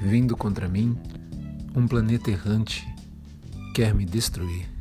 Vindo contra mim, um planeta errante quer me destruir.